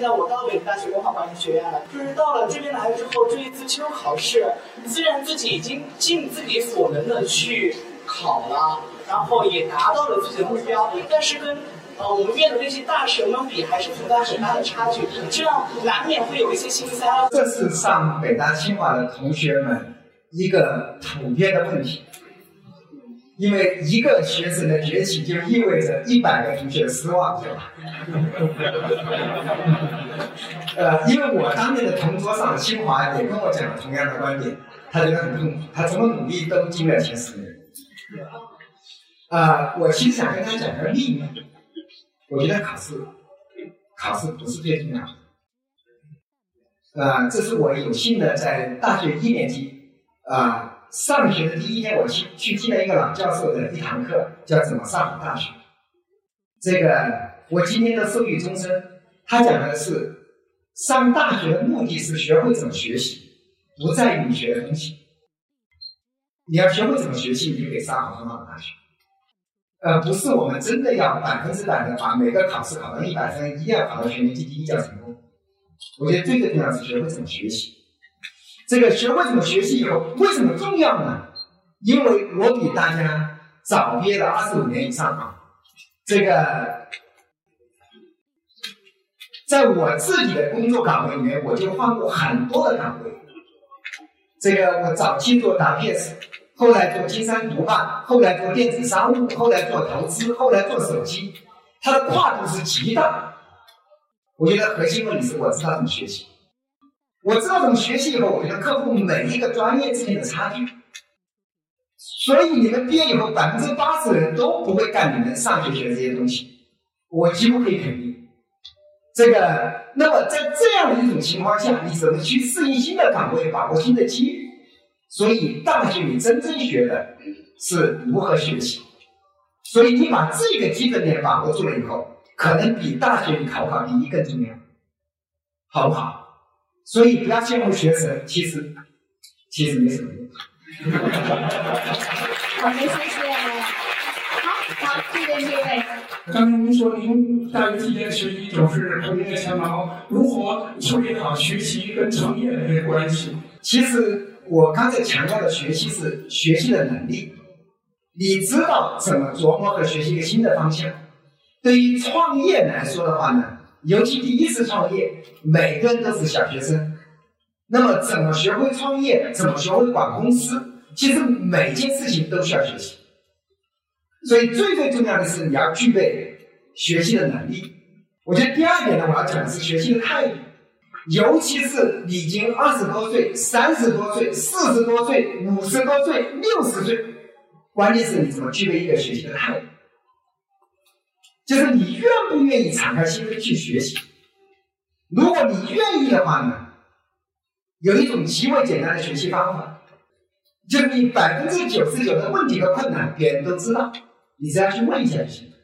现在我到北京大学文化管理学院了，就是到了这边来之后，这一次期中考试，虽然自己已经尽自己所能的去考了，然后也达到了自己的目标，但是跟呃我们院的那些大神们比，还是存在很大的差距，这样难免会有一些心塞。这是上北大清华的同学们一个普遍的问题。因为一个学生的崛起，就意味着一百个同学的失望，对吧？呃，因为我当年的同桌上清华也跟我讲了同样的观点，他觉得很痛苦，他怎么努力都进了前十名。啊，我其实想跟他讲个秘密，我觉得考试，考试不是最重要的。啊，这是我有幸的在大学一年级啊。上学的第一天，我去去听了一个老教授的一堂课，叫怎么上好大学。这个我今天都受益终身。他讲的是，上大学的目的是学会怎么学习，不在于你学的东西。你要学会怎么学习，你就可以上好很好的大学。呃，不是我们真的要百分之百的把每个考试考到一百分，一定要考到全年级第一叫成功。我觉得最最重要是学会怎么学习。这个学会怎么学习以后，为什么重要呢？因为我比大家早毕业了二十五年以上啊。这个，在我自己的工作岗位里面，我就换过很多的岗位。这个我早期做 WPS，后来做金山毒霸，后来做电子商务，后来做投资，后来做手机，它的跨度是极大的。我觉得核心问题是我知道怎么学习。我知道怎么学习以后，我就克服每一个专业之间的差距。所以你们毕业以后，百分之八十的人都不会干你们上学学的这些东西，我几乎可以肯定。这个，那么在这样的一种情况下，你怎么去适应新的岗位，把握新的机遇？所以大学里真正学的是如何学习。所以你把这个基本点把握住了以后，可能比大学里考不考第一更重要，好不好？所以不要羡慕学生，其实其实没什么用。好的，谢谢。好，好，谢谢这位。刚才您说您大学期间学习总是头名列前茅，如何处理好学习跟创业的这个关系？其实我刚才强调的学习是学习的能力，你知道怎么琢磨和学习一个新的方向。对于创业来说的话呢？尤其第一次创业，每个人都是小学生。那么，怎么学会创业？怎么学会管公司？其实每件事情都需要学习。所以，最最重要的是你要具备学习的能力。我觉得第二点呢，我要讲的是学习的态度。尤其是已经二十多岁、三十多岁、四十多岁、五十多岁、六十岁，关键是你怎么具备一个学习的态度。就是你愿不愿意敞开心扉去学习？如果你愿意的话呢，有一种极为简单的学习方法，就是你百分之九十九的问题和困难别人都知道，你只要去问一下就行了，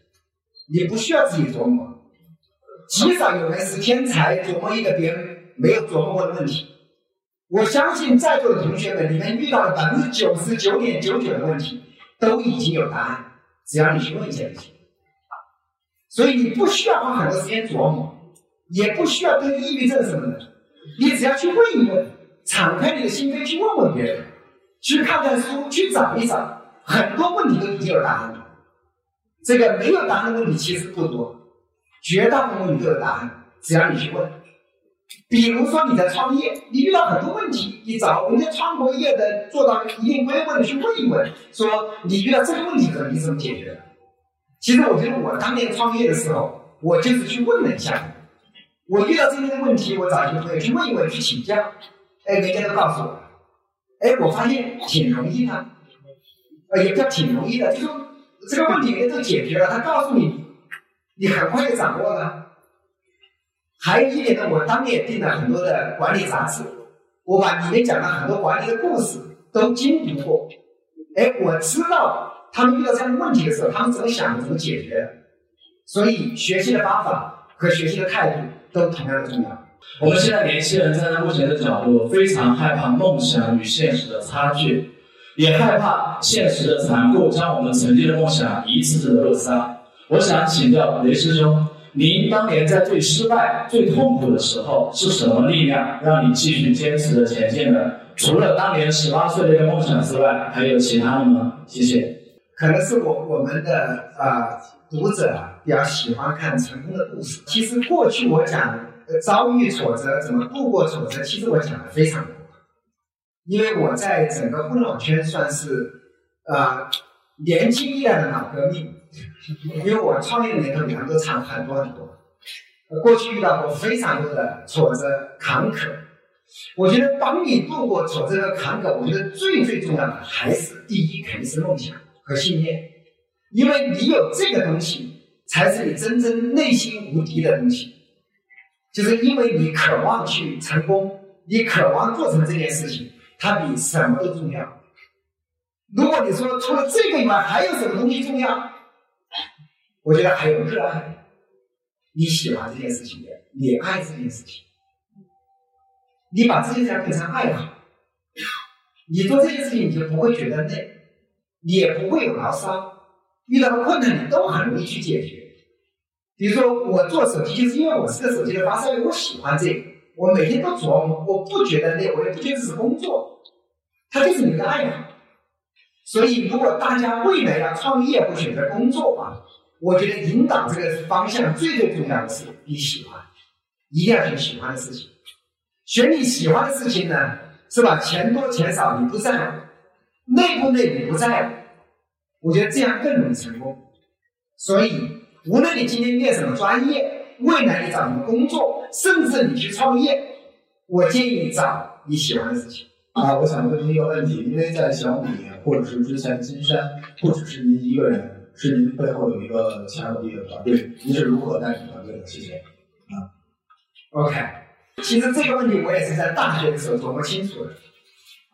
你不需要自己琢磨。极少有人是天才，琢磨一个别人没有琢磨过的问题。我相信在座的同学们，你们遇到的百分之九十九点九九的问题都已经有答案，只要你去问一下就行。所以你不需要花很多时间琢磨，也不需要得抑郁症什么的，你只要去问一问，敞开你的心扉去问问别人，去看看书，去找一找，很多问题都已经有答案了。这个没有答案的问题其实不多，绝大部分问题都有答案，只要你去问。比如说你在创业，你遇到很多问题，你找人家创过业的做到一定规模的去问一问，说你遇到这个问题，可你怎么解决的？其实我觉得我当年创业的时候，我就是去问了一下，我遇到这些问题，我找一些朋友去问一问，去请教，哎，人家都告诉我，哎，我发现挺容易的，呃，也叫挺容易的，就说这个问题人家都解决了，他告诉你，你很快就掌握了。还有一点呢，我当年也订了很多的管理杂志，我把里面讲了很多管理的故事都精读过，哎，我知道。他们遇到这样的问题的时候，他们怎么想，怎么解决？所以学习的方法和学习的态度都同样的重要。我们现在年轻人站在目前的角度，非常害怕梦想与现实的差距，也害怕现实的残酷将我们曾经的梦想一次次的扼杀。我想请教雷师兄，您当年在最失败、最痛苦的时候，是什么力量让你继续坚持的前进呢？除了当年十八岁的一个梦想之外，还有其他的吗？谢谢。可能是我我们的啊、读者比较喜欢看成功的故事。其实过去我讲呃遭遇挫折怎么度过挫折，其实我讲的非常多，因为我在整个互联网圈算是啊、年轻一代的老革命，因为我创业的年头比他们都长很多很多。呃过去遇到过非常多的挫折坎坷，我觉得帮你度过挫折和坎坷，我觉得最最重要的还是第一肯定是梦想和信念，因为你有这个东西，才是你真正内心无敌的东西。就是因为你渴望去成功，你渴望做成这件事情，它比什么都重要。如果你说除了这个以外还有什么东西重要，我觉得还有热爱，你喜欢这件事情的，你爱这件事情。你把这件事情变成爱好，你做这件事情你就不会觉得累，也不会有牢骚，遇到困难你都很容易去解决。比如说我做手机，就是因为我是个手机的发烧友，我喜欢这个，我每天都琢磨，我不觉得累，我也不觉得是工作，它就是你的爱好。所以，如果大家未来要创业或选择工作啊，我觉得引导这个方向最最重要的是你喜欢，一定要选喜欢的事情。选你喜欢的事情呢，是吧？钱多钱少你不在乎，累不累你不在乎，我觉得这样更容易成功。所以，无论你今天念什么专业，未来你找什么工作，甚至你去创业，我建议你找你喜欢的事情。啊，我想问您一个问题，因为在小米或者是之前金山，不只是您一个人，是您背后有一个强有力的团队，您是如何带领团队的？谢谢啊。OK，其实这个问题我也是在大学的时候琢磨清楚的。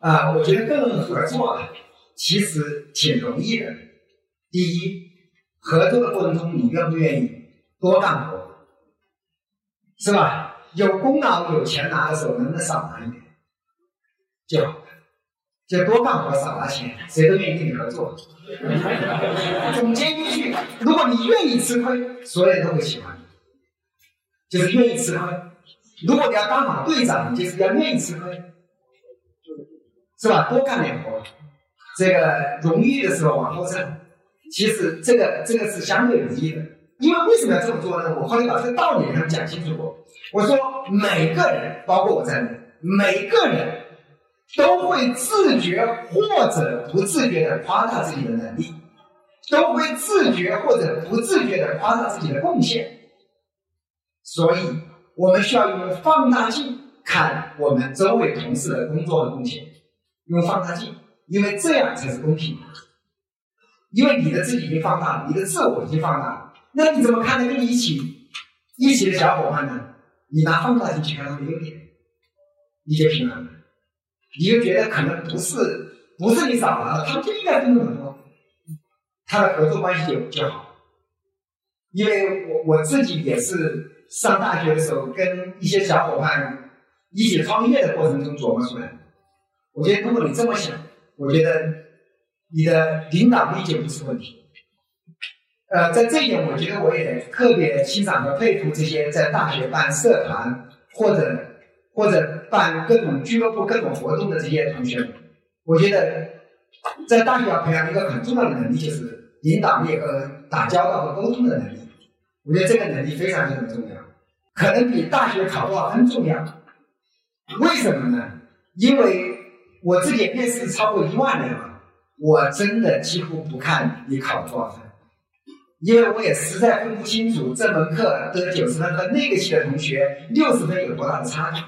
啊，我觉得跟人合作啊，其实挺容易的。第一，合作的过程中，你愿不愿意多干活，是吧？有功劳、有钱拿的时候，能不能少拿一点就好？就多干活少拿钱，谁都愿意跟你合作。总结一句，如果你愿意吃亏，所有人都会喜欢你。就是愿意吃亏。如果你要当好队长，你就是要愿意吃亏，是吧？多干点活，这个荣誉的时候往后蹭。其实这个这个是相对容易的，因为为什么要这么做呢？我后来把这个道理给他们讲清楚过。我说每个人，包括我在内，每个人都会自觉或者不自觉的夸大自己的能力，都会自觉或者不自觉的夸大自己的贡献。所以，我们需要用放大镜看我们周围同事的工作和贡献，用放大镜，因为这样才是公平的。因为你的自己已经放大了，你的自我已经放大了，那你怎么看待跟你一起一起的小伙伴呢？你拿放大镜去看他的优点，你就平衡了，你就觉得可能不是不是你少拿了，他们就应该分那么多，他的合作关系就就好。因为我我自己也是上大学的时候跟一些小伙伴一起创业的过程中琢磨出来的。我觉得如果你这么想，我觉得你的领导力就不是问题。呃，在这一点，我觉得我也特别欣赏和佩服这些在大学办社团或者或者办各种俱乐部、各种活动的这些同学们。我觉得在大学要培养一个很重要的能力，就是领导力和打交道和沟通的能力。我觉得这个能力非常非常重要，可能比大学考多少分重要。为什么呢？因为我自己面试超过一万人了，我真的几乎不看你考多少分，因为我也实在分不清楚这门课得九十分和那个系的同学六十分有多大的差距。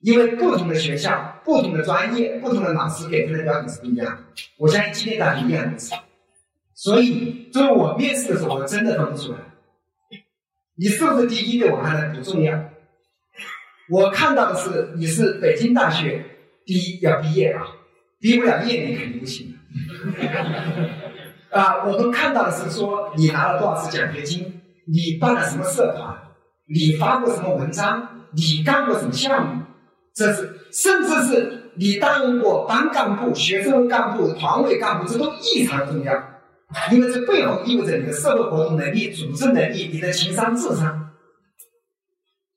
因为不同的学校、不同的专业、不同的老师给分的标准是不一样的。我相信今天大家一样如此。所以，作为我面试的时候，我真的分不出来。你是不是第一对我看来不重要，我看到的是你是北京大学第一要毕业啊，毕不了业你肯定不行。啊，我们看到的是说你拿了多少次奖学金，你办了什么社团，你发过什么文章，你干过什么项目，这是甚至是你担任过班干部、学生干部、团委干部，这都异常重要。因为这背后意味着你的社会活动能力、组织能力、你的情商、智商，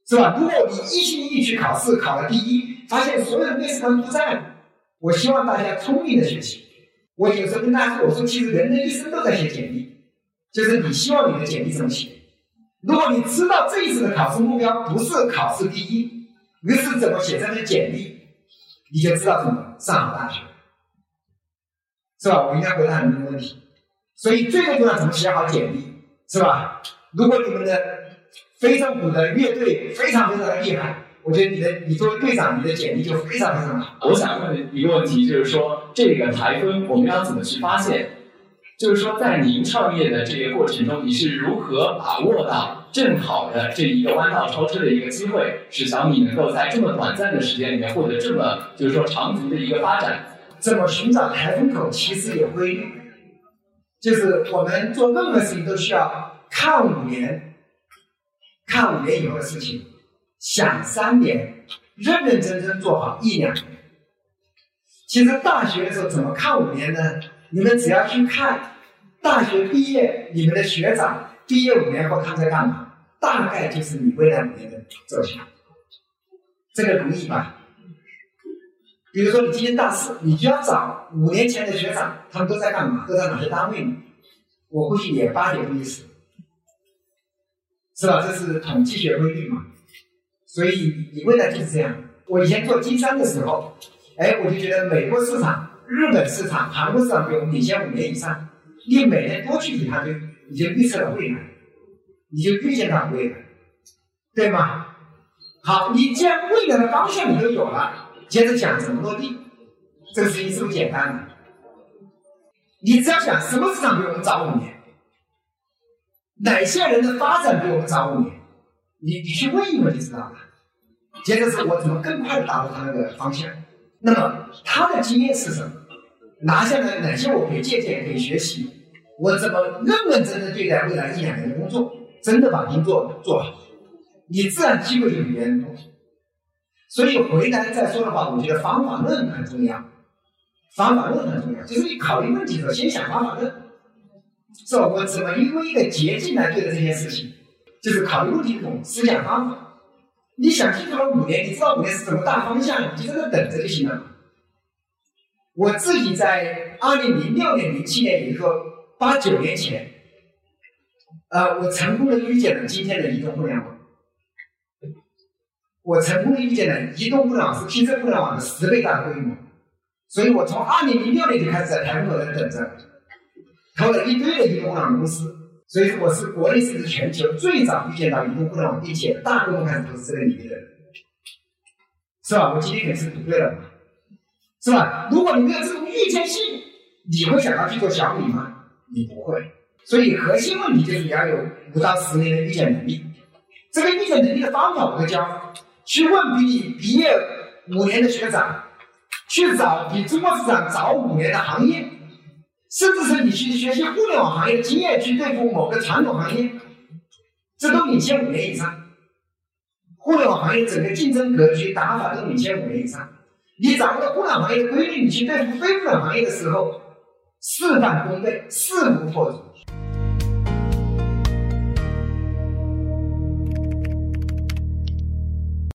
是吧？如果你一心一意去考试，考了第一，发现所有的面试官不在，我希望大家聪明的学习。我有时候跟大家说，我说其实人的一生都在写简历，就是你希望你的简历怎么写。如果你知道这一次的考试目标不是考试第一，而是怎么写这份简历，你就知道怎么上好大学，是吧？我应该回答很多问题。所以最重要怎么写好简历，是吧？如果你们的非常鼓的乐队非常非常的厉害，我觉得你的你作为队长，你的简历就非常非常好。我想问一个问题，就是说这个台风我们要怎么去发现？就是说在您创业的这个过程中，你是如何把握到正好的这一个弯道超车的一个机会，使小米能够在这么短暂的时间里面获得这么就是说长足的一个发展？怎么寻找台风口？其实也会。就是我们做任何事情都需要看五年，看五年以后的事情，想三年，认认真真做好一两年。其实大学的时候怎么看五年呢？你们只要去看大学毕业，你们的学长毕业五年后他在干嘛，大概就是你未来五年的走向。这个容易吧？比如说你今年大四，你就要找五年前的学长，他们都在干嘛？都在哪些单位？我估计也八九不离十，是吧？这是统计学规律嘛。所以你未来就是这样。我以前做经商的时候，哎，我就觉得美国市场、日本市场、韩国市场比我们领先五年以上。你每年多去几趟，就你就预测了未来，你就预见到未来，对吗？好，你既然未来的方向你都有了。接着讲怎么落地，这个事情是不是简单的？你只要想什么市场比我们早五年，哪些人的发展比我们早五年，你你去问一问就知道了。接着是我怎么更快的达到他那个方向，那么他的经验是什么？拿下来哪些我可以借鉴可以学习？我怎么认认真真对待未来一两年的工作，真的把工作做好，你自然机会就比别人多。所以回来再说的话，我觉得方法论很重要，方法论很重要，就是你考虑问题的时候先想方法论，是吧？我怎么用一个捷径来对待这件事情？就是考虑问题的这种思想方法。你想清楚了五年，你知道五年是什么大方向，你就在那等着就行了。我自己在二零零六年、零七年，也就是说八九年前，呃，我成功的预见了今天的移动互联网。我成功的预见了移动互联网是汽车互联网的十倍大的规模，所以我从二零零六年就开始在台风口在等着，投了一堆的移动互联网公司，所以我是国内甚至全球最早预见到移动互联网并且大规模开始投资这个领域的，是吧？我今天也是赌对了，是吧？如果你没有这种预见性，你会想到去做小米吗？你不会。所以核心问题就是你要有五到十年的预见能力，这个预见能力的方法我会教。去问比你毕业五年的学长，去找比中国市场早五年的行业，甚至是你去学习互联网行业经验，去对付某个传统行业，这都领先五年以上。互联网行业整个竞争格局打法都领先五年以上。你掌握了互联网行业的规律，你去对付非互联网行业的时候，事半功倍，事无破竹。